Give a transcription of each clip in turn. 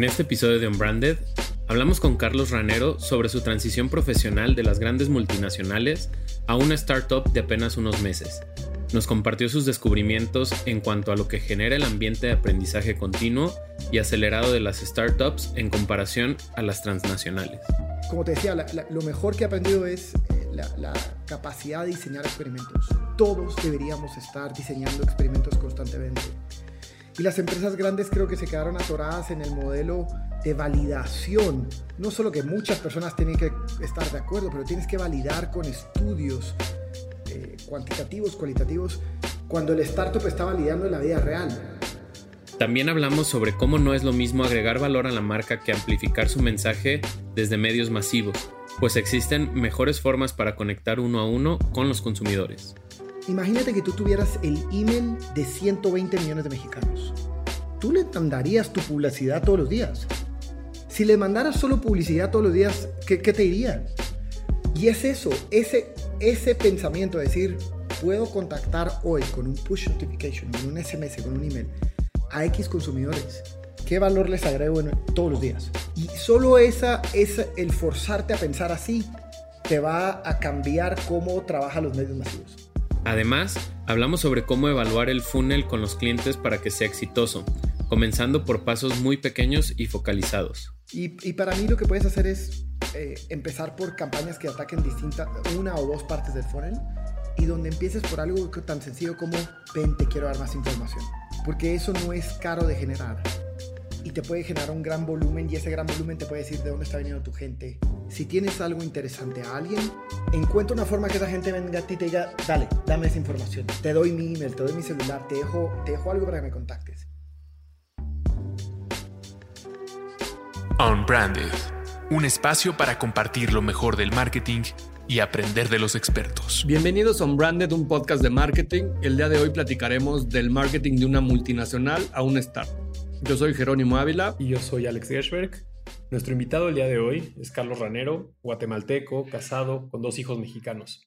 En este episodio de Unbranded, hablamos con Carlos Ranero sobre su transición profesional de las grandes multinacionales a una startup de apenas unos meses. Nos compartió sus descubrimientos en cuanto a lo que genera el ambiente de aprendizaje continuo y acelerado de las startups en comparación a las transnacionales. Como te decía, lo mejor que he aprendido es eh, la, capacidad de diseñar experimentos. Todos deberíamos estar diseñando experimentos constantemente. Y las empresas grandes creo que se quedaron atoradas en el modelo de validación. No solo que muchas personas tienen que estar de acuerdo, pero tienes que validar con estudios eh, cuantitativos, cualitativos, cuando el startup está validando en la vida real. También hablamos sobre cómo no es lo mismo agregar valor a la marca que amplificar su mensaje desde medios masivos, pues existen mejores formas para conectar uno a uno con los consumidores. Imagínate que tú tuvieras el email de 120 millones de mexicanos. Tú le mandarías tu publicidad todos los días. Si le mandaras solo publicidad todos los días, ¿qué, te diría? Y es eso, ese, ese pensamiento de decir, puedo contactar hoy con un push notification, con un SMS, con un email, a X consumidores. ¿Qué valor les agrego todos los días? Y solo esa, esa, el forzarte a pensar así, te va a cambiar cómo trabajan los medios masivos. Además, hablamos sobre cómo evaluar el funnel con los clientes para que sea exitoso, comenzando por pasos muy pequeños y focalizados. Y, para mí lo que puedes hacer es eh, empezar por campañas que ataquen distintas, una o dos partes del funnel, y donde empieces por algo tan sencillo como, ven, te quiero dar más información. Porque eso no es caro de generar y te puede generar un gran volumen y ese gran volumen te puede decir de dónde está viniendo tu gente. Si tienes algo interesante a alguien, encuentra una forma que esa gente venga a ti y te diga, dale, dame esa información. Te doy mi email, te doy mi celular, te dejo, te dejo algo para que me contactes. Unbranded, un espacio para compartir lo mejor del marketing y aprender de los expertos. Bienvenidos a Unbranded, un podcast de marketing. El día de hoy platicaremos del marketing de una multinacional a un startup. Yo soy Jerónimo Ávila. Y yo soy Alex Gershberg. Nuestro invitado el día de hoy es Carlos Ranero, guatemalteco, casado, con dos hijos mexicanos.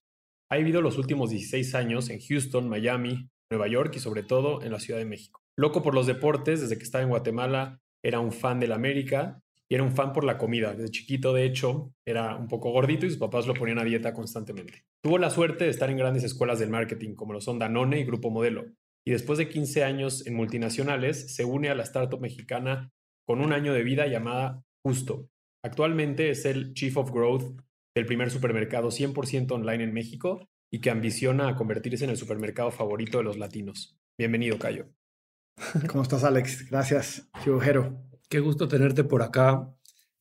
Ha vivido los últimos 16 años en Houston, Miami, Nueva York y sobre todo en la Ciudad de México. Loco por los deportes, desde que estaba en Guatemala era un fan del América y era un fan por la comida. Desde chiquito, de hecho, era un poco gordito y sus papás lo ponían a dieta constantemente. Tuvo la suerte de estar en grandes escuelas del marketing como lo son Danone y Grupo Modelo, y después de 15 años en multinacionales se une a la startup mexicana con un año de vida llamada Justo. Actualmente es el Chief of Growth del primer supermercado 100% online en México y que ambiciona a convertirse en el supermercado favorito de los latinos. Bienvenido, Cayo. ¿Cómo estás, Alex? Gracias, Jero. Qué gusto tenerte por acá.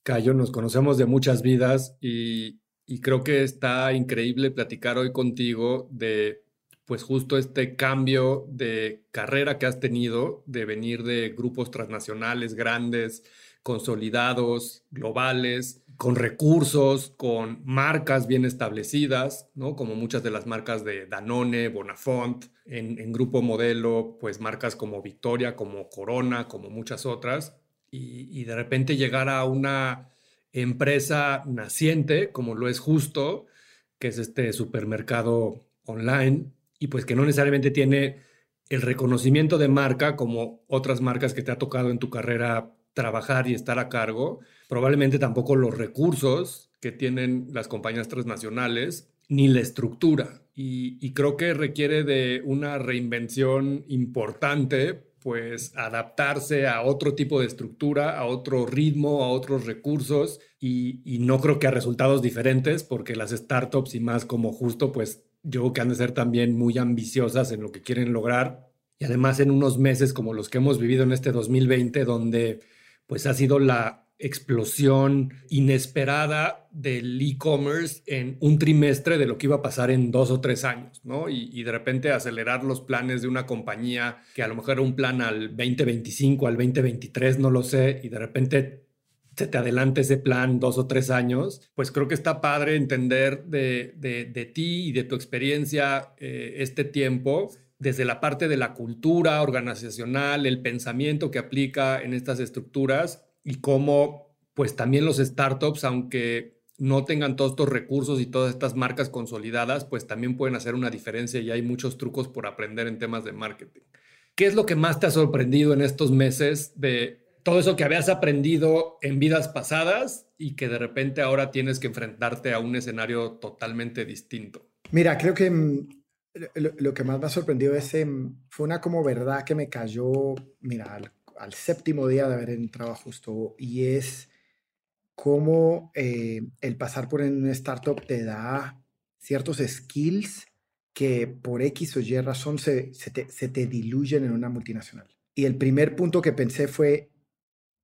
Cayo, nos conocemos de muchas vidas y, y creo que está increíble platicar hoy contigo de pues justo este cambio de carrera que has tenido, de venir de grupos transnacionales grandes, consolidados, globales, con recursos, con marcas bien establecidas, ¿no? Como muchas de las marcas de Danone, Bonafont, en, Grupo Modelo, pues marcas como Victoria, como Corona, como muchas otras, y, de repente llegar a una empresa naciente, como lo es justo, que es este supermercado online, y pues que no necesariamente tiene el reconocimiento de marca como otras marcas que te ha tocado en tu carrera trabajar y estar a cargo, probablemente tampoco los recursos que tienen las compañías transnacionales, ni la estructura. Y, creo que requiere de una reinvención importante, pues adaptarse a otro tipo de estructura, a otro ritmo, a otros recursos, y, y no creo que a resultados diferentes, porque las startups y más como justo, pues yo creo que han de ser también muy ambiciosas en lo que quieren lograr y además en unos meses como los que hemos vivido en este 2020 donde pues ha sido la explosión inesperada del e-commerce en un trimestre de lo que iba a pasar en dos o tres años, ¿no? Y, y, de repente acelerar los planes de una compañía que a lo mejor era un plan al 2025, al 2023, no lo sé, y de repente se te adelante ese plan dos o tres años, pues creo que está padre entender de, de, de ti y de tu experiencia eh, este tiempo desde la parte de la cultura organizacional, el pensamiento que aplica en estas estructuras y cómo pues también los startups, aunque no tengan todos estos recursos y todas estas marcas consolidadas, pues también pueden hacer una diferencia y hay muchos trucos por aprender en temas de marketing. ¿Qué es lo que más te ha sorprendido en estos meses de todo eso que habías aprendido en vidas pasadas y que de repente ahora tienes que enfrentarte a un escenario totalmente distinto? Mira, creo que mm, lo, que más me ha sorprendido es, em, fue una como verdad que me cayó, mira, al, séptimo día de haber entrado justo y es cómo eh, el pasar por una startup te da ciertos skills que por X o Y razón se, se, te, se te diluyen en una multinacional. Y el primer punto que pensé fue,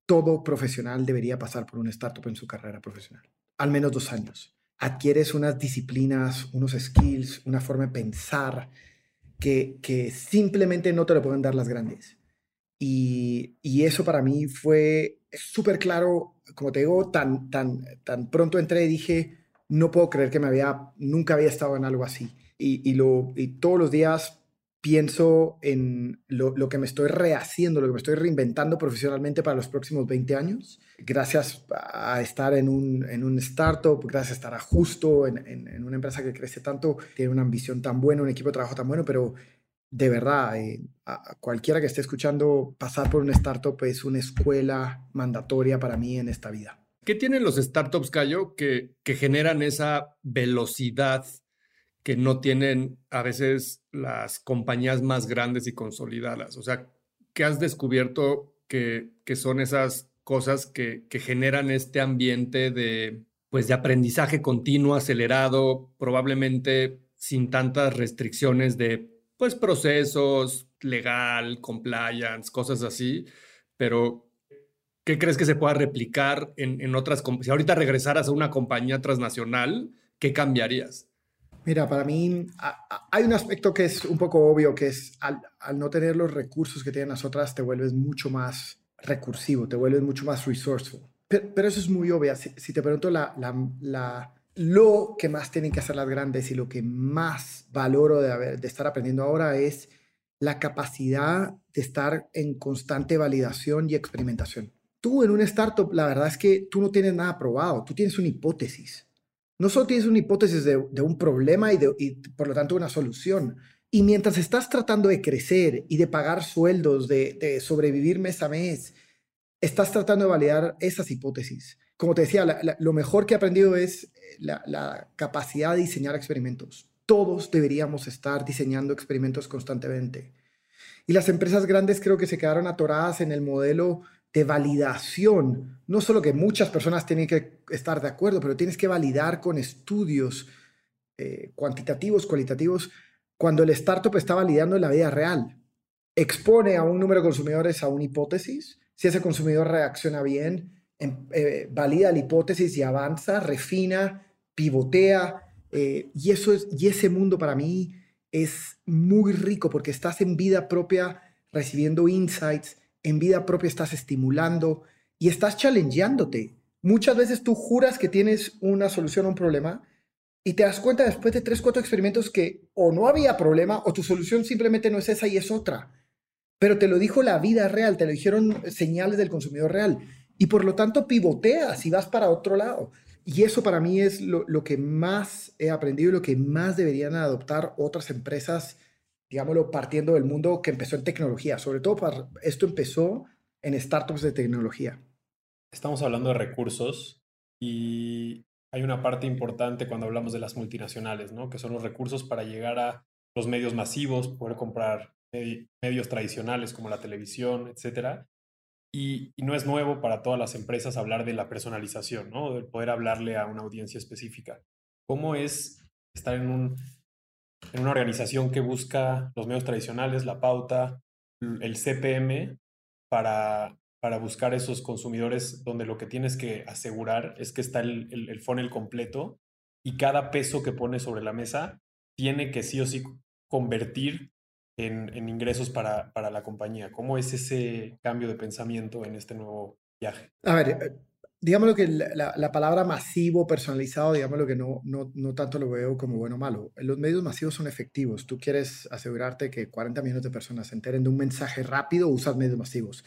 todo profesional debería pasar por una startup en su carrera profesional. Al menos dos años. Adquieres unas disciplinas, unos skills, una forma de pensar que, que simplemente no te lo pueden dar las grandes. Y, eso para mí fue súper claro, como te digo, tan, tan, tan pronto entré y dije, no puedo creer que me había, nunca había estado en algo así. Y, lo, y todos los días pienso en lo, que me estoy rehaciendo, lo que me estoy reinventando profesionalmente para los próximos 20 años, gracias a estar en un, en un startup, gracias a estar a justo en, en, una empresa que crece tanto, tiene una ambición tan buena, un equipo de trabajo tan bueno, pero de verdad, eh, a cualquiera que esté escuchando, pasar por un startup es una escuela mandatoria para mí en esta vida. ¿Qué tienen los startups, Cayo, que, que generan esa velocidad que no tienen a veces las compañías más grandes y consolidadas. O sea, ¿qué has descubierto que, que son esas cosas que, que, generan este ambiente de, pues, de aprendizaje continuo, acelerado, probablemente sin tantas restricciones de pues, procesos, legal, compliance, cosas así, pero ¿qué crees que se pueda replicar en, en otras? Si ahorita regresaras a una compañía transnacional, ¿qué cambiarías? Mira, para mí hay un aspecto que es un poco obvio, que es al, no tener los recursos que tienen las otras, te vuelves mucho más recursivo, te vuelves mucho más resourceful. Pero, eso es muy obvio. Si, te pregunto lo que más tienen que hacer las grandes y lo que más valoro de, haber, de estar aprendiendo ahora es la capacidad de estar en constante validación y experimentación. Tú en un startup, la verdad es que tú no tienes nada probado, tú tienes una hipótesis no solo tienes una hipótesis de, un problema y, por lo tanto una solución. Y mientras estás tratando de crecer y de pagar sueldos, de, sobrevivir mes a mes, estás tratando de validar esas hipótesis. Como te decía, lo mejor que he aprendido es eh, la, capacidad de diseñar experimentos. Todos deberíamos estar diseñando experimentos constantemente. Y las empresas grandes creo que se quedaron atoradas en el modelo de validación. No solo que muchas personas tienen que estar de acuerdo, pero tienes que validar con estudios eh, cuantitativos, cualitativos, cuando el startup está validando en la vida real. Expone a un número de consumidores a una hipótesis, si ese consumidor reacciona bien, em, eh, valida la hipótesis y avanza, refina, pivotea, eh, y, eso es, y ese mundo para mí es muy rico porque estás en vida propia recibiendo insights, en vida propia estás estimulando y estás challengeándote. Muchas veces tú juras que tienes una solución a un problema y te das cuenta después de tres, cuatro experimentos que o no había problema o tu solución simplemente no es esa y es otra. Pero te lo dijo la vida real, te lo dijeron señales del consumidor real. Y por lo tanto pivoteas y vas para otro lado. Y eso para mí es lo, lo que más he aprendido y lo que más deberían adoptar otras empresas digámoslo, partiendo del mundo que empezó en tecnología. Sobre todo, esto empezó en startups de tecnología. Estamos hablando de recursos y hay una parte importante cuando hablamos de las multinacionales, ¿no? Que son los recursos para llegar a los medios masivos, poder comprar medios tradicionales como la televisión, etcétera. Y, no es nuevo para todas las empresas hablar de la personalización, ¿no? De poder hablarle a una audiencia específica. ¿Cómo es estar en un en una organización que busca los medios tradicionales, la pauta, el CPM, para para buscar esos consumidores donde lo que tienes que asegurar es que está el, el, funnel completo y cada peso que pones sobre la mesa tiene que sí o sí convertir en, en ingresos para, para, la compañía. ¿Cómo es ese cambio de pensamiento en este nuevo viaje? A ver, digamos que la, la, palabra masivo, personalizado, digamos lo que no, no, no, tanto lo veo como bueno o malo. Los medios masivos son efectivos. Tú quieres asegurarte que 40 millones de personas se enteren de un mensaje rápido, usas medios masivos.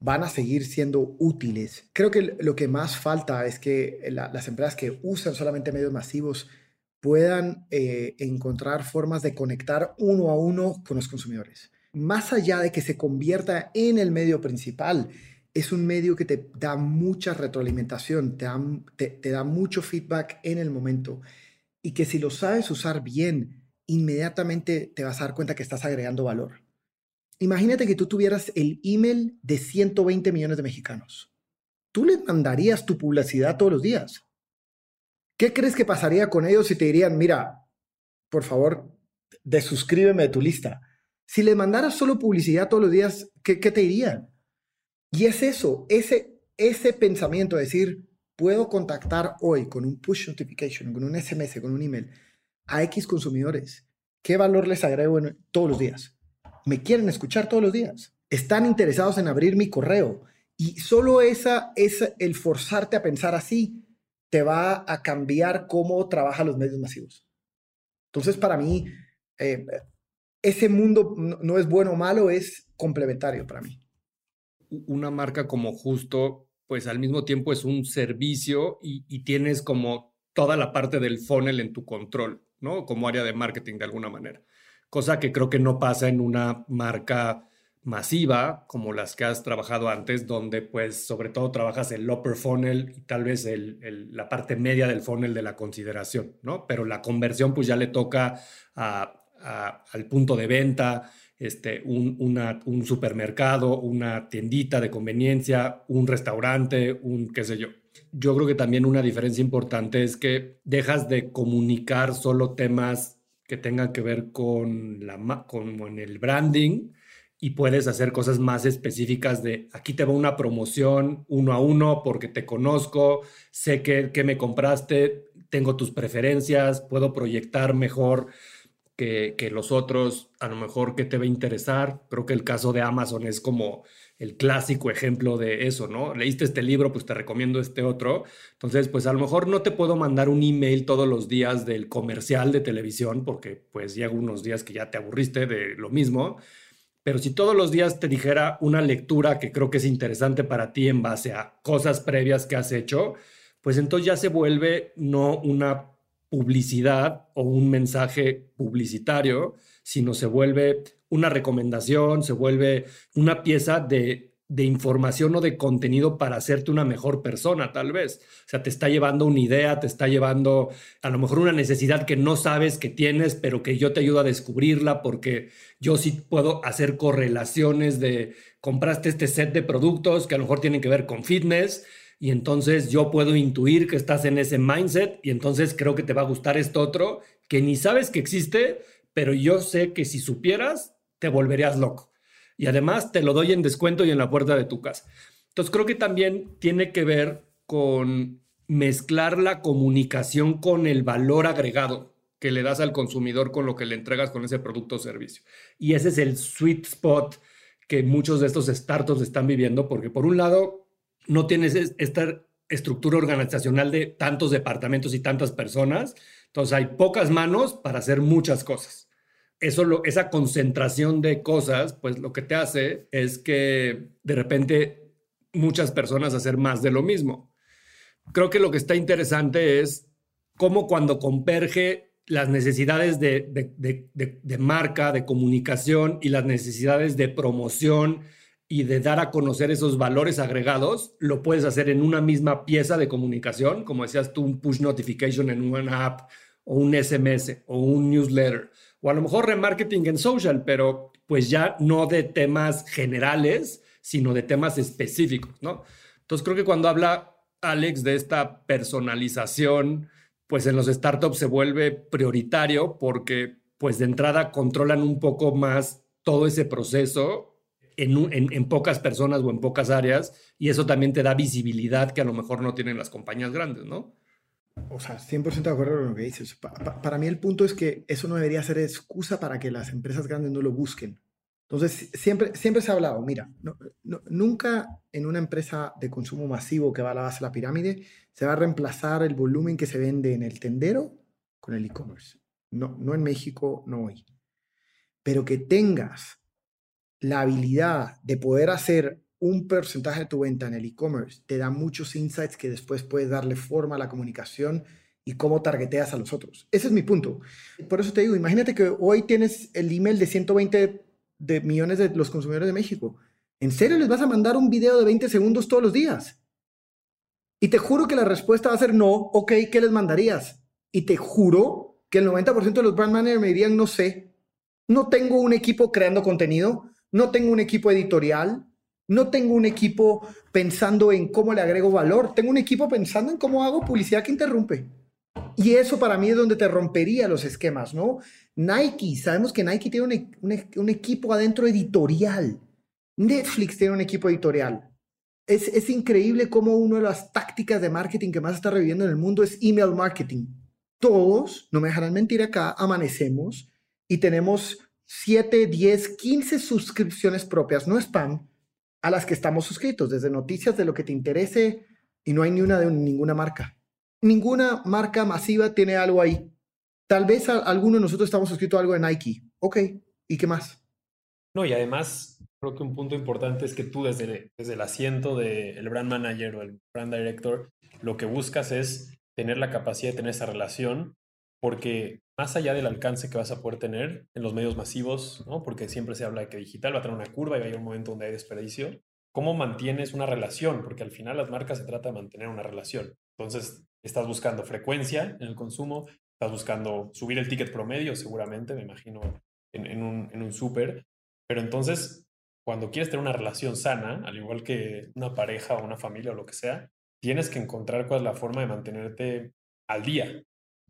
Van a seguir siendo útiles. Creo que lo que más falta es que las empresas que usan solamente medios masivos puedan eh, encontrar formas de conectar uno a uno con los consumidores. Más allá de que se convierta en el medio principal, es un medio que te da mucha retroalimentación, te da, mucho feedback en el momento y que si lo sabes usar bien, inmediatamente te vas a dar cuenta que estás agregando valor. Imagínate que tú tuvieras el email de 120 millones de mexicanos. Tú les mandarías tu publicidad todos los días. ¿Qué crees que pasaría con ellos si te dirían, mira, por favor, desuscríbeme de tu lista? Si les mandaras solo publicidad todos los días, ¿qué, qué te dirían? Y es eso, ese, ese pensamiento de decir, puedo contactar hoy con un push notification, con un SMS, con un email a X consumidores. ¿Qué valor les agrego todos los días? Me quieren escuchar todos los días. Están interesados en abrir mi correo. Y solo esa, esa, el forzarte a pensar así te va a cambiar cómo trabajan los medios masivos. Entonces, para mí, eh, ese mundo no es bueno o malo, es complementario para mí una marca como justo, pues al mismo tiempo es un servicio y, tienes como toda la parte del funnel en tu control, ¿no? Como área de marketing de alguna manera. Cosa que creo que no pasa en una marca masiva como las que has trabajado antes, donde pues sobre todo trabajas el upper funnel y tal vez la parte media del funnel de la consideración, ¿no? Pero la conversión pues ya le toca al punto de venta, este, un, supermercado, una tiendita de conveniencia, un restaurante, un qué sé yo. Yo creo que también una diferencia importante es que dejas de comunicar solo temas que tengan que ver con, la, con, el branding y puedes hacer cosas más específicas de aquí te va una promoción uno a uno porque te conozco, sé que, que me compraste, tengo tus preferencias, puedo proyectar mejor que, los otros, a lo mejor que te va a interesar. Creo que el caso de Amazon es como el clásico ejemplo de eso, ¿no? Leíste este libro, pues te recomiendo este otro. Entonces, pues a lo mejor no te puedo mandar un email todos los días del comercial de televisión, porque pues llega unos días que ya te aburriste de lo mismo. Pero si todos los días te dijera una lectura que creo que es interesante para ti en base a cosas previas que has hecho, pues entonces ya se vuelve no una publicidad o un mensaje publicitario, sino se vuelve una recomendación, se vuelve una pieza de, de, información o de contenido para hacerte una mejor persona, tal vez. O sea, te está llevando una idea, te está llevando a lo mejor una necesidad que no sabes que tienes, pero que yo te ayudo a descubrirla porque yo sí puedo hacer correlaciones de compraste este set de productos que a lo mejor tienen que ver con fitness y entonces yo puedo intuir que estás en ese mindset y entonces creo que te va a gustar esto otro que ni sabes que existe, pero yo sé que si supieras te volverías loco. Y además te lo doy en descuento y en la puerta de tu casa. Entonces creo que también tiene que ver con mezclar la comunicación con el valor agregado que le das al consumidor con lo que le entregas con ese producto o servicio. Y ese es el sweet spot que muchos de estos startups están viviendo, porque por un lado no tienes esta estructura organizacional de tantos departamentos y tantas personas, entonces hay pocas manos para hacer muchas cosas. Eso lo, esa concentración de cosas, pues lo que te hace es que de repente muchas personas hacer más de lo mismo. Creo que lo que está interesante es cómo cuando converge las necesidades de, de marca, de comunicación y las necesidades de promoción, y de dar a conocer esos valores agregados, lo puedes hacer en una misma pieza de comunicación, como decías tú, un push notification en una app o un SMS o un newsletter, o a lo mejor remarketing en social, pero pues ya no de temas generales, sino de temas específicos, ¿no? Entonces creo que cuando habla Alex de esta personalización, pues en los startups se vuelve prioritario porque pues de entrada controlan un poco más todo ese proceso en, en, pocas personas o en pocas áreas, y eso también te da visibilidad que a lo mejor no tienen las compañías grandes, ¿no? O sea, 100% de acuerdo con lo que dices. para mí el punto es que eso no debería ser excusa para que las empresas grandes no lo busquen. Entonces, siempre, siempre se ha hablado, mira, nunca en una empresa de consumo masivo que va a la base de la pirámide se va a reemplazar el volumen que se vende en el tendero con el e-commerce. No, no en México, no hoy. Pero que tengas la habilidad de poder hacer un porcentaje de tu venta en el e-commerce te da muchos insights que después puedes darle forma a la comunicación y cómo targeteas a los otros. Ese es mi punto. Por eso te digo, imagínate que hoy tienes el email de 120 de millones de los consumidores de México. ¿En serio les vas a mandar un video de 20 segundos todos los días? Y te juro que la respuesta va a ser no, ok, ¿qué les mandarías? Y te juro que el 90% de los brand managers me dirían no sé. No tengo un equipo creando contenido, no tengo un equipo editorial, no tengo un equipo pensando en cómo le agrego valor, tengo un equipo pensando en cómo hago publicidad que interrumpe. Y eso para mí es donde te rompería los esquemas, ¿no? Nike, sabemos que Nike tiene un, equipo adentro editorial. Netflix tiene un equipo editorial. Es, es, increíble cómo una de las tácticas de marketing que más está reviviendo en el mundo es email marketing. Todos, no me dejarán mentir acá, amanecemos y tenemos 7, 10, 15 suscripciones propias, no spam, a las que estamos suscritos, desde noticias de lo que te interese y no hay ni una de ninguna marca. Ninguna marca masiva tiene algo ahí. Tal vez alguno de nosotros estamos suscritos a algo de Nike. Ok, ¿y qué más? No, y además creo que un punto importante es que tú desde, desde el asiento del brand manager o el brand director, lo que buscas es tener la capacidad de tener esa relación, porque más allá del alcance que vas a poder tener en los medios masivos, ¿no? porque siempre se habla de que digital va a tener una curva y va a haber un momento donde hay desperdicio, ¿cómo mantienes una relación? Porque al final las marcas se trata de mantener una relación. Entonces, estás buscando frecuencia en el consumo, estás buscando subir el ticket promedio, seguramente, me imagino, en, un, en un súper. Pero entonces, cuando quieres tener una relación sana, al igual que una pareja o una familia o lo que sea, tienes que encontrar cuál es la forma de mantenerte al día,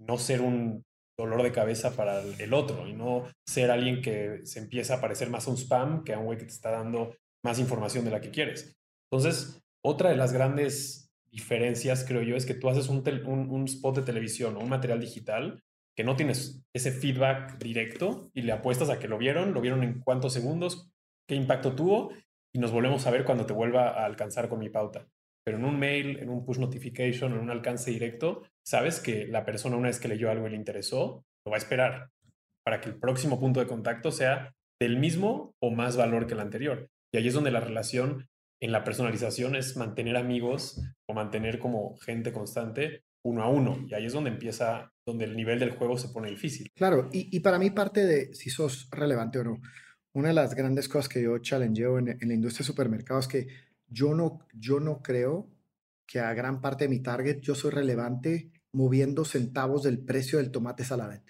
no ser un dolor de cabeza para el otro y no ser alguien que se empieza a parecer más a un spam que a un güey que te está dando más información de la que quieres. Entonces, otra de las grandes diferencias, creo yo, es que tú haces un, un, spot de televisión o un material digital que no tienes ese feedback directo y le apuestas a que lo vieron, lo vieron en cuántos segundos, qué impacto tuvo y nos volvemos a ver cuando te vuelva a alcanzar con mi pauta. Pero en un mail, en un push notification, en un alcance directo, sabes que la persona una vez que leyó algo y le interesó, lo va a esperar para que el próximo punto de contacto sea del mismo o más valor que el anterior. Y ahí es donde la relación en la personalización es mantener amigos o mantener como gente constante uno a uno. Y ahí es donde empieza, donde el nivel del juego se pone difícil. Claro, y, para mí parte de si sos relevante o no, una de las grandes cosas que yo challengeo en, en la industria de supermercados es que yo no, yo no creo que a gran parte de mi target yo soy relevante moviendo centavos del precio del tomate saladet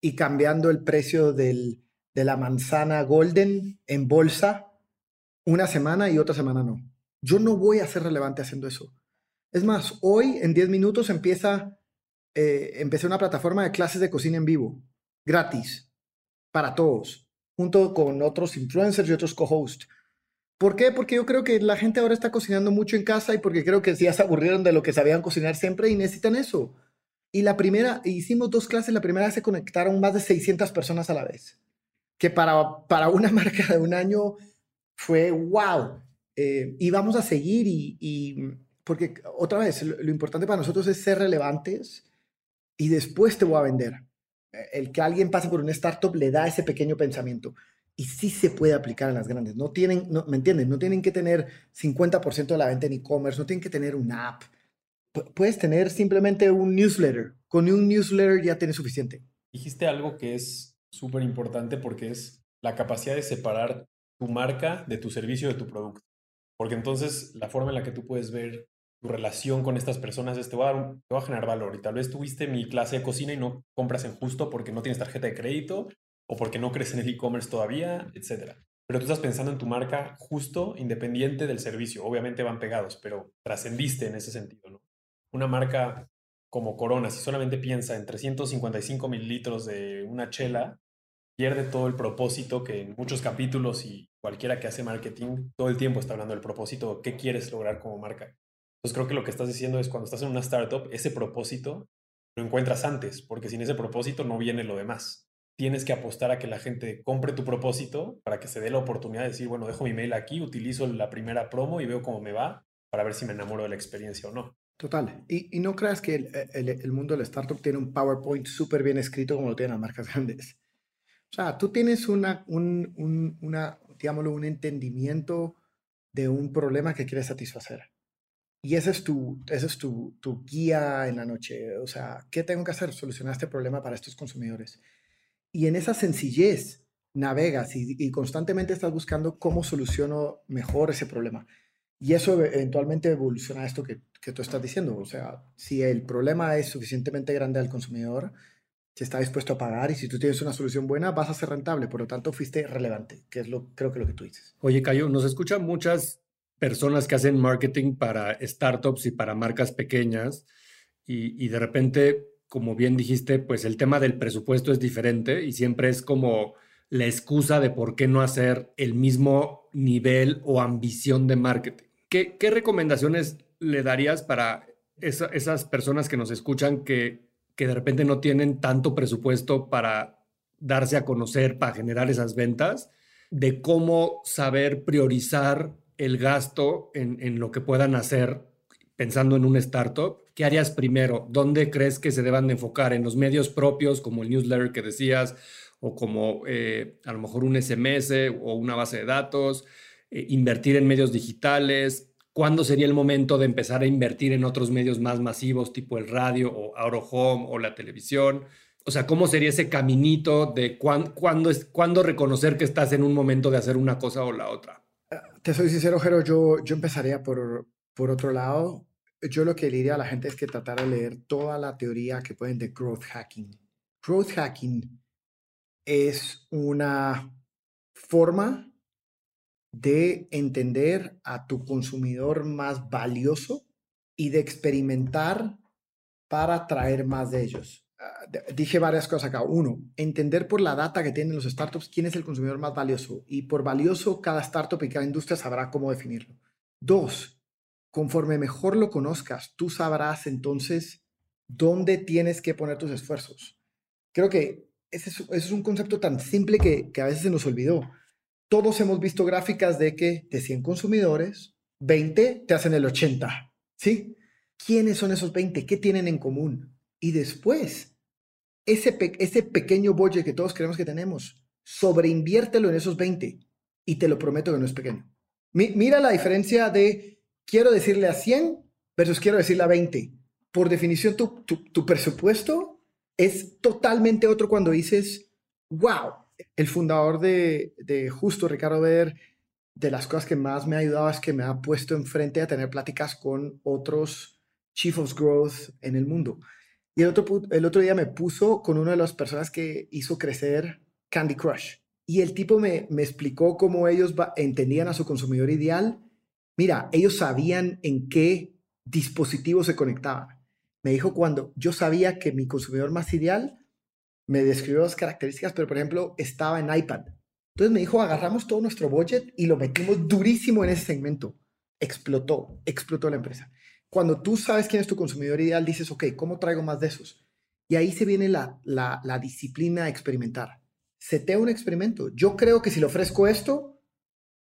y cambiando el precio del, de la manzana golden en bolsa una semana y otra semana no. Yo no voy a ser relevante haciendo eso. Es más, hoy en 10 minutos empieza, eh, empecé una plataforma de clases de cocina en vivo, gratis, para todos, junto con otros influencers y otros co-hosts. ¿Por qué? Porque yo creo que la gente ahora está cocinando mucho en casa y porque creo que ya se aburrieron de lo que sabían cocinar siempre y necesitan eso. Y la primera, hicimos dos clases, la primera se conectaron más de 600 personas a la vez, que para, para una marca de un año fue wow. Eh, y vamos a seguir y, porque otra vez, lo, importante para nosotros es ser relevantes y después te voy a vender. El que alguien pase por una startup le da ese pequeño pensamiento y sí se puede aplicar en las grandes. No tienen, no, ¿me entienden? No tienen que tener 50% de la venta en e-commerce, no tienen que tener una app. puedes tener simplemente un newsletter. Con un newsletter ya tienes suficiente. Dijiste algo que es súper importante porque es la capacidad de separar tu marca de tu servicio, de tu producto. Porque entonces la forma en la que tú puedes ver tu relación con estas personas es va a, dar te va a generar valor. Y tal vez tuviste mi clase de cocina y no compras en justo porque no tienes tarjeta de crédito o porque no crees en el e-commerce todavía, etc. Pero tú estás pensando en tu marca justo, independiente del servicio. Obviamente van pegados, pero trascendiste en ese sentido. ¿no? Una marca como Corona, si solamente piensa en 355 mililitros de una chela, pierde todo el propósito que en muchos capítulos y cualquiera que hace marketing todo el tiempo está hablando del propósito, qué quieres lograr como marca. Entonces creo que lo que estás diciendo es cuando estás en una startup, ese propósito lo encuentras antes, porque sin ese propósito no viene lo demás. Tienes que apostar a que la gente compre tu propósito para que se dé la oportunidad de decir, bueno, dejo mi mail aquí, utilizo la primera promo y veo cómo me va para ver si me enamoro de la experiencia o no. Total. Y, no creas que el, el, mundo del startup tiene un PowerPoint súper bien escrito como lo tienen las marcas grandes. O sea, tú tienes una, un, un, una, digámoslo, un entendimiento de un problema que quieres satisfacer. Y ese es, tu, ese es tu, tu, guía en la noche. O sea, ¿qué tengo que hacer? Solucionar este problema para estos consumidores. Y en esa sencillez navegas y, y constantemente estás buscando cómo soluciono mejor ese problema. Y eso eventualmente evoluciona a esto que, que, tú estás diciendo. O sea, si el problema es suficientemente grande al consumidor, se está dispuesto a pagar y si tú tienes una solución buena, vas a ser rentable. Por lo tanto, fuiste relevante, que es lo creo que lo que tú dices. Oye, Cayo, nos escuchan muchas personas que hacen marketing para startups y para marcas pequeñas y, y de repente, como bien dijiste, pues el tema del presupuesto es diferente y siempre es como la excusa de por qué no hacer el mismo nivel o ambición de marketing. ¿Qué, recomendaciones le darías para esas personas que nos escuchan que, que de repente no tienen tanto presupuesto para darse a conocer, para generar esas ventas, de cómo saber priorizar el gasto en, en, lo que puedan hacer pensando en un startup? ¿Qué harías primero? ¿Dónde crees que se deban de enfocar? ¿En los medios propios, como el newsletter que decías, o como eh, a lo mejor un SMS o una base de datos? Eh, ¿Invertir en medios digitales? ¿Cuándo sería el momento de empezar a invertir en otros medios más masivos, tipo el radio o Out Home o la televisión? O sea, ¿cómo sería ese caminito de cuándo, es, cuándo reconocer que estás en un momento de hacer una cosa o la otra? Te soy sincero, Jero, yo, yo empezaría por, por otro lado. Yo lo que le diría a la gente es que tratara de leer toda la teoría que pueden de growth hacking. Growth hacking es una forma de entender a tu consumidor más valioso y de experimentar para atraer más de ellos. Ah, dije varias cosas acá. Uno, entender por la data que tienen los startups quién es el consumidor más valioso. Y por valioso, cada startup y cada industria sabrá cómo definirlo. Dos, conforme mejor lo conozcas, tú sabrás entonces dónde tienes que poner tus esfuerzos. Creo que ese es, un concepto tan simple que, a veces se nos olvidó. Todos hemos visto gráficas de que de 100 consumidores, 20 te hacen el 80. ¿Sí? ¿Quiénes son esos 20? ¿Qué tienen en común? Y después, ese, ese pequeño budget que todos creemos que tenemos, sobreinviértelo en esos 20 y te lo prometo que no es pequeño. mira la diferencia de quiero decirle a 100 versus quiero decirle a 20. Por definición, tu, tu, presupuesto es totalmente otro cuando dices, wow, el fundador de, de Justo, Ricardo Ver, de las cosas que más me ha ayudado es que me ha puesto enfrente a tener pláticas con otros Chief of Growth en el mundo. Y el otro, el otro día me puso con una de las personas que hizo crecer Candy Crush. Y el tipo me, me explicó cómo ellos entendían a su consumidor ideal. Mira, ellos sabían en qué dispositivo se conectaban. Me dijo cuando yo sabía que mi consumidor más ideal me describió las características, pero por ejemplo estaba en iPad. Entonces me dijo, agarramos todo nuestro budget y lo metimos durísimo en ese segmento. Explotó, explotó la empresa. Cuando tú sabes quién es tu consumidor ideal, dices, ok, ¿cómo traigo más de esos? Y ahí se viene la, la, disciplina a experimentar. Setea un experimento. Yo creo que si le ofrezco esto,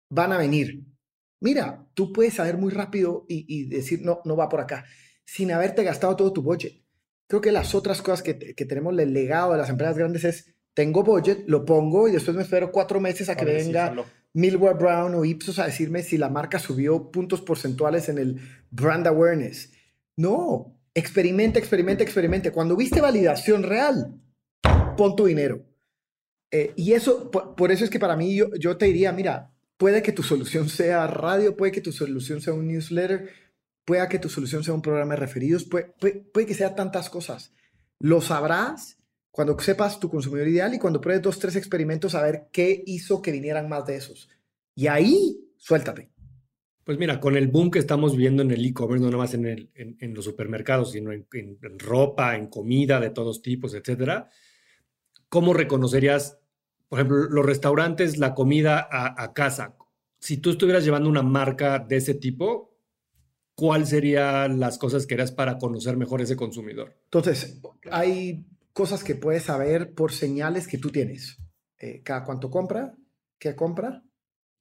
van a venir. Mira, tú puedes saber muy rápido y, decir, no, no va por acá, sin haberte gastado todo tu budget. Creo que las otras cosas que, que tenemos el legado de las empresas grandes es, tengo budget, lo pongo y después me espero cuatro meses a que venga Millward Brown o Ipsos a decirme si la marca subió puntos porcentuales en el brand awareness. No, experimenta, experimenta, experimenta. Cuando viste validación real, pon tu dinero. Eh, y eso, por, eso es que para mí yo, yo te diría, mira, puede que tu solución sea radio, puede que tu solución sea un newsletter, puede que tu solución sea un programa de referidos, puede, que sea tantas cosas. Lo sabrás cuando sepas tu consumidor ideal y cuando pruebes dos, tres experimentos a ver qué hizo que vinieran más de esos. Y ahí, suéltate. Pues mira, con el boom que estamos viendo en el e-commerce, no nada más en, los supermercados, sino en, ropa, en comida de todos tipos, etcétera, ¿cómo reconocerías por ejemplo, los restaurantes, la comida a, casa. Si tú estuvieras llevando una marca de ese tipo, ¿cuál serían las cosas que harías para conocer mejor ese consumidor? Entonces, hay cosas que puedes saber por señales que tú tienes. Eh, cada cuánto compra, qué compra,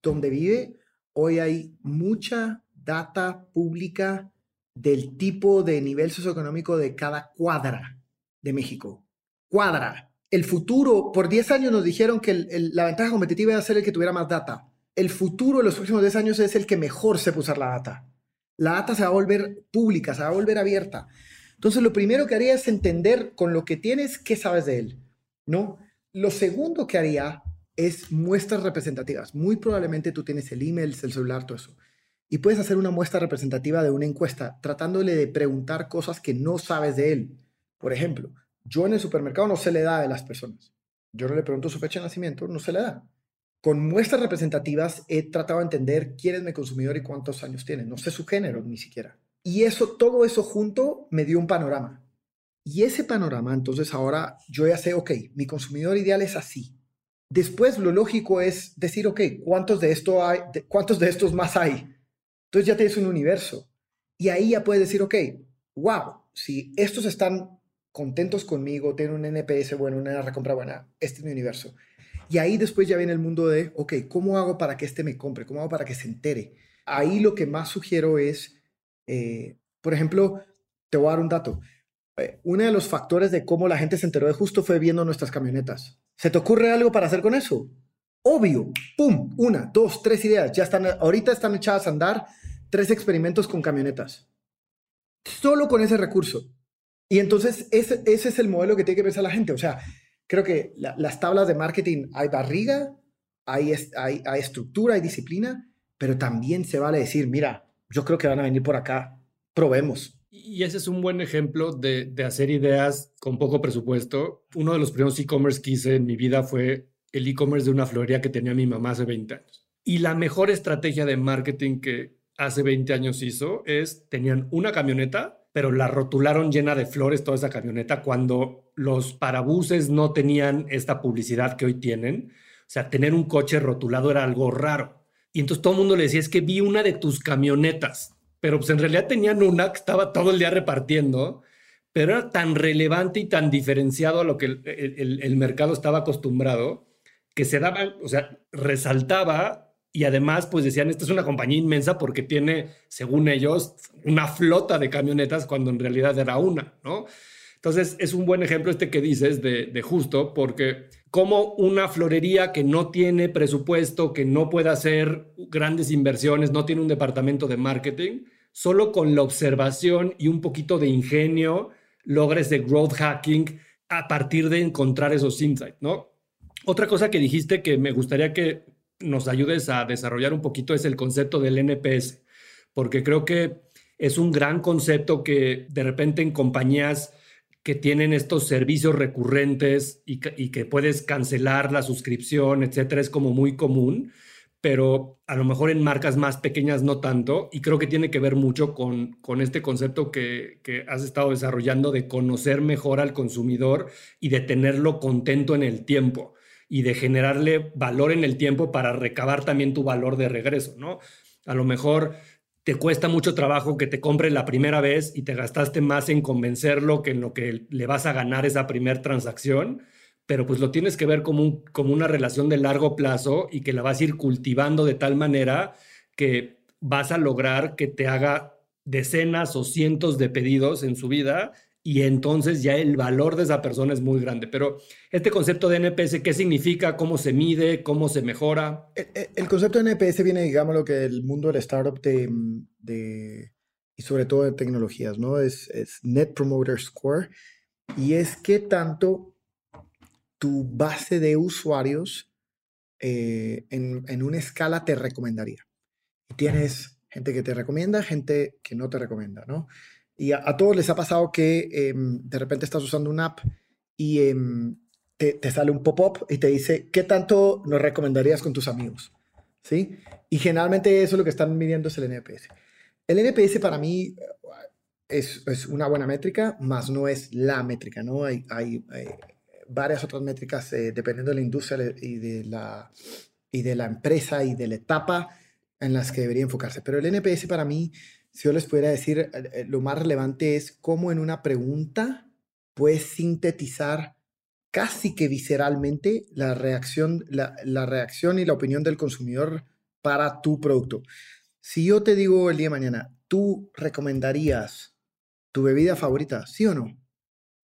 dónde vive. Hoy hay mucha data pública del tipo de nivel socioeconómico de cada cuadra de México. Cuadra. El futuro, por 10 años nos dijeron que la ventaja competitiva era ser el que tuviera más data. El futuro de los próximos 10 años es el que mejor sepa usar la data. La data se va a volver pública, se va a volver abierta. Entonces, lo primero que haría es entender con lo que tienes qué sabes de él, ¿no? Lo segundo que haría es muestras representativas. Muy probablemente tú tienes el email, el celular, todo eso. Y puedes hacer una muestra representativa de una encuesta, tratándole de preguntar cosas que no sabes de él. Por ejemplo, yo en el supermercado no se le da a las personas. Yo no le pregunto su fecha de nacimiento, no se le da. Con muestras representativas he tratado de entender quién es mi consumidor y cuántos años tiene. No sé su género ni siquiera. Y eso, todo eso junto me dio un panorama. Y ese panorama, entonces ahora yo ya sé, ok, mi consumidor ideal es así. Después lo lógico es decir, ok, ¿cuántos de, esto hay, ¿cuántos de estos más hay? Entonces ya tienes un universo. Y ahí ya puedes decir, ok, wow, si estos están contentos conmigo, tienen un NPS bueno, una recompra buena, este es mi universo. Y ahí después ya viene el mundo de, ok, ¿cómo hago para que este me compre? ¿Cómo hago para que se entere? Ahí lo que más sugiero es, eh, por ejemplo, te voy a dar un dato. Eh, uno de los factores de cómo la gente se enteró de justo fue viendo nuestras camionetas. ¿Se te ocurre algo para hacer con eso? Obvio, pum, una, dos, tres ideas. Ya están, ahorita están echadas a andar tres experimentos con camionetas. Solo con ese recurso. Y entonces ese, ese es el modelo que tiene que pensar la gente. O sea, creo que las tablas de marketing hay barriga, hay, hay, hay estructura, hay disciplina, pero también se vale decir, mira, yo creo que van a venir por acá, probemos. Y ese es un buen ejemplo de, de hacer ideas con poco presupuesto. Uno de los primeros e-commerce que hice en mi vida fue el e-commerce de una florería que tenía mi mamá hace 20 años. Y la mejor estrategia de marketing que, hace 20 años hizo es, tenían una camioneta, pero la rotularon llena de flores toda esa camioneta cuando los parabuses no tenían esta publicidad que hoy tienen. O sea, tener un coche rotulado era algo raro. Y entonces todo el mundo le decía, es que vi una de tus camionetas, pero pues en realidad tenían una que estaba todo el día repartiendo, pero era tan relevante y tan diferenciado a lo que el, mercado estaba acostumbrado, que se daba, o sea, resaltaba y además, pues decían, esta es una compañía inmensa porque tiene, según ellos, una flota de camionetas cuando en realidad era una, ¿no? Entonces, es un buen ejemplo este que dices de, justo, porque como una florería que no tiene presupuesto, que no puede hacer grandes inversiones, no tiene un departamento de marketing, solo con la observación y un poquito de ingenio logra ese growth hacking a partir de encontrar esos insights, ¿no? Otra cosa que dijiste que me gustaría que nos ayudes a desarrollar un poquito es el concepto del NPS, porque creo que es un gran concepto que de repente en compañías que tienen estos servicios recurrentes y que, puedes cancelar la suscripción, etcétera, es como muy común, pero a lo mejor en marcas más pequeñas no tanto, y creo que tiene que ver mucho con, con este concepto que, que has estado desarrollando de conocer mejor al consumidor y de tenerlo contento en el tiempo y de generarle valor en el tiempo para recabar también tu valor de regreso, ¿no? A lo mejor te cuesta mucho trabajo que te compre la primera vez y te gastaste más en convencerlo que en lo que le vas a ganar esa primera transacción, pero pues lo tienes que ver como, como una relación de largo plazo y que la vas a ir cultivando de tal manera que vas a lograr que te haga decenas o cientos de pedidos en su vida y entonces ya el valor de esa persona es muy grande. Pero este concepto de NPS, ¿qué significa? ¿Cómo se mide? ¿Cómo se mejora? El, concepto de NPS viene, digamos, lo que el mundo del startup de, y sobre todo de tecnologías, ¿no? Es, es Net Promoter Score y es qué tanto tu base de usuarios eh, en, en una escala te recomendaría. Y tienes gente que te recomienda, gente que no te recomienda, ¿no? Y a, todos les ha pasado que em, de repente estás usando una app y em, te, sale un pop-up y te dice, ¿qué tanto nos recomendarías con tus amigos? ¿Sí? Y generalmente eso es lo que están midiendo es el NPS. El NPS para mí es, es una buena métrica, más no es la métrica, ¿no? Hay, hay, varias otras métricas eh, dependiendo de la industria y de la, y de la empresa y de la etapa en las que debería enfocarse. Pero el NPS para mí, si yo les pudiera decir, lo más relevante es cómo en una pregunta puedes sintetizar casi que visceralmente la reacción, la, reacción y la opinión del consumidor para tu producto. Si yo te digo el día de mañana, ¿tú recomendarías tu bebida favorita? ¿Sí o no?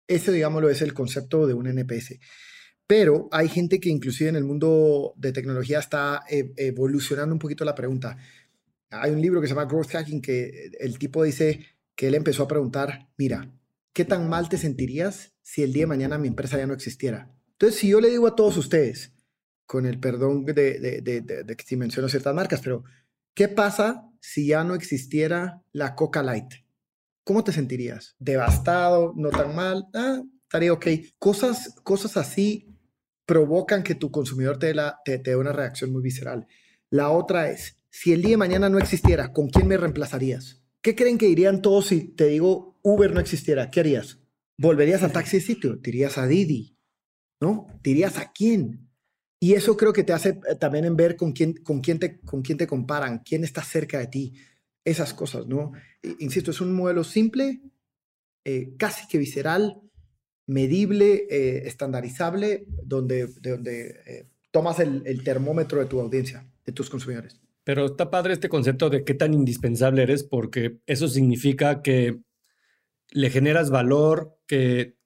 Ese, digámoslo, es el concepto de un NPS. Pero hay gente que inclusive en el mundo de tecnología está e, evolucionando un poquito la pregunta. Hay un libro que se llama Growth Hacking que el tipo dice que él empezó a preguntar, mira, ¿qué tan mal te sentirías si el día de mañana mi empresa ya no existiera? Entonces, si yo le digo a todos ustedes, con el perdón de, de, de, de que si menciono ciertas marcas, pero ¿qué pasa si ya no existiera la Coca Light? ¿Cómo te sentirías? ¿Devastado? ¿No tan mal? Ah, estaría ok. Cosas, cosas así provocan que tu consumidor te, la, te, te dé una reacción muy visceral. La otra es, si el día de mañana no existiera, ¿con quién me reemplazarías? ¿Qué creen que dirían todos si te digo Uber no existiera? ¿Qué harías? ¿Volverías al taxi sitio? ¿Dirías a Didi? ¿No? ¿Dirías a quién? Y eso creo que te hace eh, también en ver con quién, con quién, te, con quién te comparan, quién está cerca de ti, esas cosas, ¿no? Insisto, es un modelo simple, eh, casi que visceral, medible, eh, estandarizable, donde, donde tomas el termómetro de tu audiencia, de tus consumidores. Pero está padre este concepto de qué tan indispensable eres, porque eso significa que le generas valor, que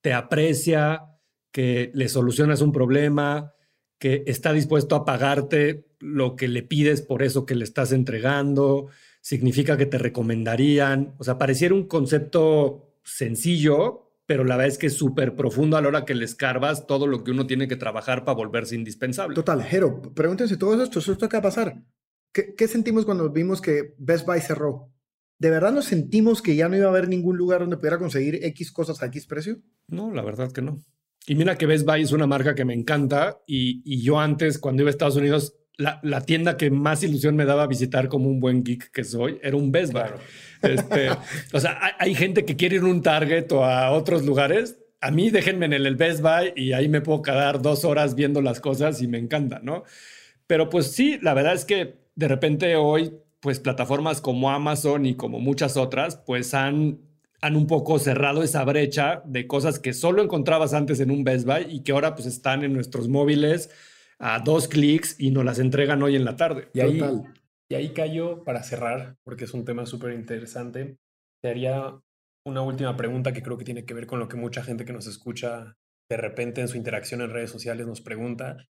te aprecia, que le solucionas un problema, que está dispuesto a pagarte lo que le pides por eso que le estás entregando, significa que te recomendarían. O sea, pareciera un concepto sencillo, pero la verdad es que es súper profundo a la hora que le escarbas todo lo que uno tiene que trabajar para volverse indispensable. Total, Jero, pregúntense todo esto, ¿esto acaba de pasar? ¿Qué, sentimos cuando vimos que Best Buy cerró? ¿De verdad nos sentimos que ya no iba a haber ningún lugar donde pudiera conseguir X cosas a X precio? No, la verdad que no. Y mira que Best Buy es una marca que me encanta y, yo antes, cuando iba a Estados Unidos, la, tienda que más ilusión me daba visitar como un buen geek que soy era un Best Buy. Este, o sea, hay, gente que quiere ir a un Target o a otros lugares. A mí déjenme en el Best Buy y ahí me puedo quedar dos horas viendo las cosas y me encanta, ¿no? Pero pues sí, la verdad es que de repente hoy, pues plataformas como Amazon y como muchas otras, pues han, han un poco cerrado esa brecha de cosas que solo encontrabas antes en un Best Buy y que ahora pues están en nuestros móviles a dos clics y nos las entregan hoy en la tarde. Y ahí, y ahí cayó para cerrar, porque es un tema súper interesante. Te haría una última pregunta que creo que tiene que ver con lo que mucha gente que nos escucha de repente en su interacción en redes sociales nos pregunta.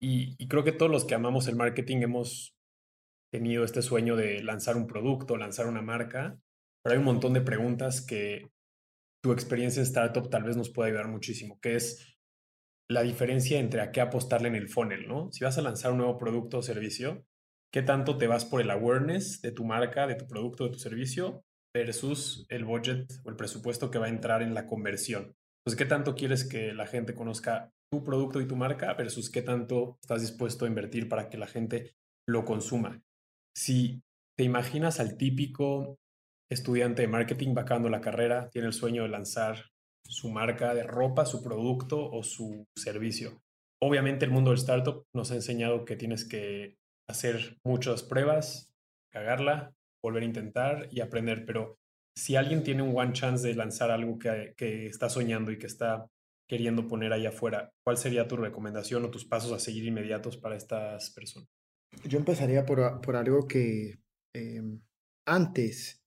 Y, y, creo que todos los que amamos el marketing hemos tenido este sueño de lanzar un producto, lanzar una marca, pero hay un montón de preguntas que tu experiencia en startup tal vez nos pueda ayudar muchísimo, que es la diferencia entre a qué apostarle en el funnel, ¿no? Si vas a lanzar un nuevo producto o servicio, ¿qué tanto te vas por el awareness de tu marca, de tu producto, de tu servicio, versus el budget o el presupuesto que va a entrar en la conversión? Entonces, ¿qué tanto quieres que la gente conozca tu producto y tu marca versus qué tanto estás dispuesto a invertir para que la gente lo consuma? Si te imaginas al típico estudiante de marketing vacando la carrera, tiene el sueño de lanzar su marca de ropa, su producto o su servicio. Obviamente el mundo del startup nos ha enseñado que tienes que hacer muchas pruebas, cagarla, volver a intentar y aprender, pero si alguien tiene un one chance de lanzar algo que, está soñando y que está queriendo poner ahí afuera, ¿cuál sería tu recomendación o tus pasos a seguir inmediatos para estas personas? Yo empezaría por, por algo que em, antes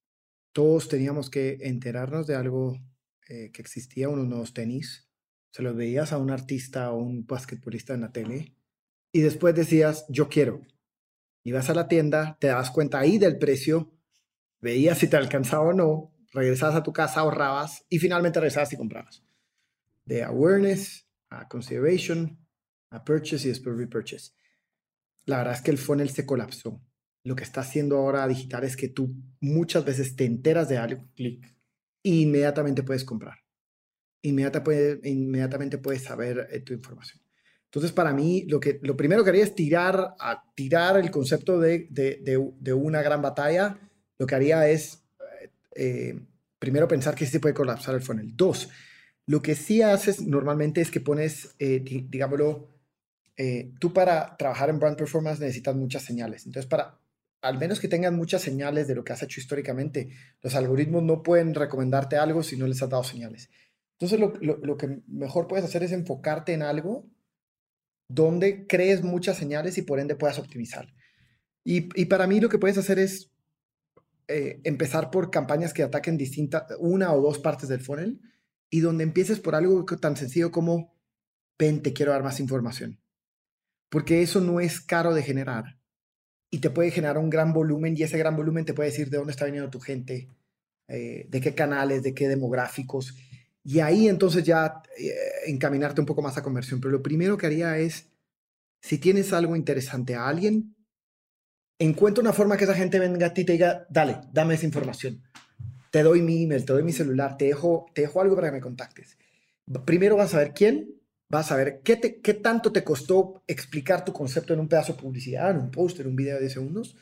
todos teníamos que enterarnos de algo eh, que existía, unos nuevos tenis. Se los veías a un artista o un basquetbolista en la tele y después decías, yo quiero. Ibas a la tienda, te das cuenta ahí del precio, veías si te alcanzaba o no, regresabas a tu casa, ahorrabas y finalmente regresabas y comprabas. De awareness a consideration a purchase y después repurchase la verdad es que el funnel se colapsó. Lo que está haciendo ahora digital es que tú muchas veces te enteras de algo, clic, inmediatamente puedes comprar. Inmediatamente, inmediatamente puedes saber eh, tu información. Entonces, para mí, lo, que, lo primero que haría es tirar, a, tirar el concepto de, de, una gran batalla. Lo que haría es, eh, primero, pensar que sí se puede colapsar el funnel. Dos, Lo que sí haces normalmente es que pones, eh, digámoslo, eh, tú para trabajar en brand performance necesitas muchas señales. Entonces, para, al menos que tengan muchas señales de lo que has hecho históricamente, los algoritmos no pueden recomendarte algo si no les has dado señales. Entonces, lo, que mejor puedes hacer es enfocarte en algo donde crees muchas señales y por ende puedas optimizar. Y, para mí lo que puedes hacer es eh, empezar por campañas que ataquen distintas, una o dos partes del funnel y donde empieces por algo tan sencillo como, ven, te quiero dar más información porque eso no es caro de generar y te puede generar un gran volumen y ese gran volumen te puede decir de dónde está viniendo tu gente, eh, de qué canales, de qué demográficos. Y ahí entonces ya eh, encaminarte un poco más a conversión. Pero lo primero que haría es, si tienes algo interesante a alguien, encuentra una forma que esa gente venga a ti y te diga, dale, dame esa información. Te doy mi email, te doy mi celular, te dejo, te dejo algo para que me contactes. Primero vas a ver quién, vas a ver qué, qué tanto te costó explicar tu concepto en un pedazo de publicidad, en un post, en un video de 10 segundos.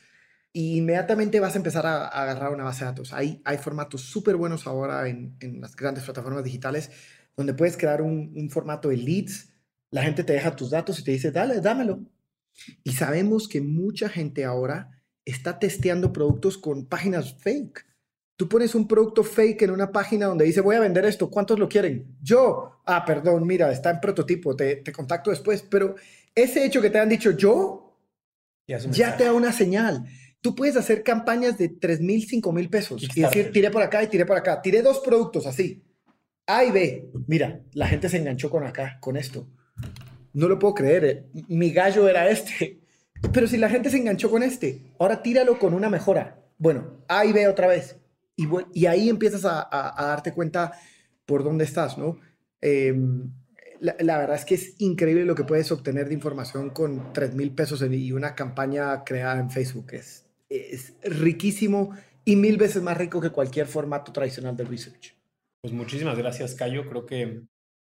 Y inmediatamente vas a empezar a, agarrar una base de datos. Hay, hay formatos súper buenos ahora en, en, las grandes plataformas digitales donde puedes crear un, un, formato de leads. La gente te deja tus datos y te dice, dale, dámelo. Y sabemos que mucha gente ahora está testeando productos con páginas fake. Tú pones un producto fake en una página donde dice, voy a vender esto, ¿cuántos lo quieren? Yo, ah, perdón, mira, está en prototipo, te, te contacto después, pero ese hecho que te han dicho yo, ya, te da una señal. Tú puedes hacer campañas de 3 mil, 5 mil pesos y decir, tiré por acá y tiré por acá. Tiré dos productos así. A y B. Mira, la gente se enganchó con acá, con esto. No lo puedo creer. Eh. Mi gallo era este. Pero si la gente se enganchó con este, ahora tíralo con una mejora. Bueno, A y B otra vez. Y, ahí empiezas a, darte cuenta por dónde estás, ¿no? Em, la, verdad es que es increíble lo que puedes obtener de información con 3 mil pesos y una campaña creada en Facebook. Es, es riquísimo y mil veces más rico que cualquier formato tradicional de research. Pues muchísimas gracias, Cayo. Creo que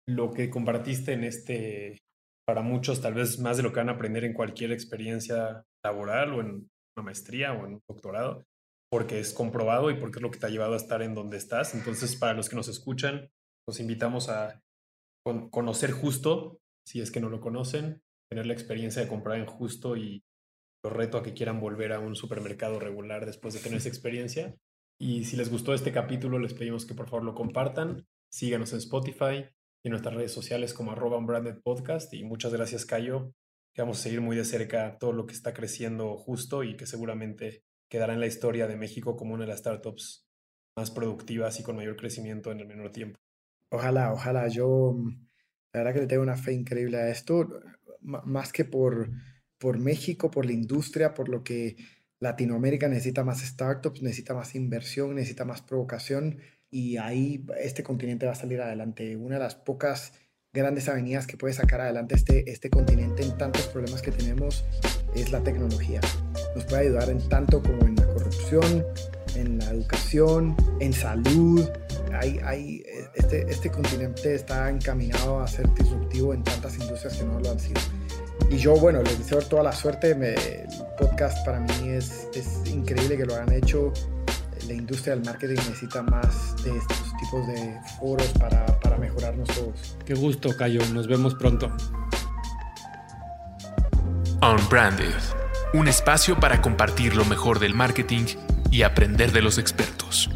lo que compartiste en este, para muchos, tal vez más de lo que van a aprender en cualquier experiencia laboral o en una maestría o en un doctorado, porque es comprobado y porque es lo que te ha llevado a estar en donde estás. Entonces, para los que nos escuchan, los invitamos a conocer justo, si es que no lo conocen, tener la experiencia de comprar en justo y los reto a que quieran volver a un supermercado regular después de tener esa experiencia. Y si les gustó este capítulo, les pedimos que por favor lo compartan, síganos en Spotify y en nuestras redes sociales como arroba. Y muchas gracias, Cayo, vamos a seguir muy de cerca todo lo que está creciendo justo y que seguramente quedará en la historia de México como una de las startups más productivas y con mayor crecimiento en el menor tiempo. Ojalá, ojalá. Yo, mm, la verdad que le tengo una fe increíble a esto, más que por, por México, por la industria, por lo que Latinoamérica necesita más startups, necesita más inversión, necesita más provocación y ahí este continente va a salir adelante. Una de las pocas grandes avenidas que puede sacar adelante este, este continente en tantos problemas que tenemos es la tecnología. Nos puede ayudar en tanto como en la corrupción, en la educación, en salud. Hay, hay, este, este continente está encaminado a ser disruptivo en tantas industrias que no lo han sido. Y yo, bueno, les deseo toda la suerte. el podcast para mí es, es increíble que lo hayan hecho. La industria del marketing necesita más de estos tipos de foros para, para mejorarnos todos. Qué gusto, Cayo. Nos vemos pronto. Unbranded, un espacio para compartir lo mejor del marketing y aprender de los expertos.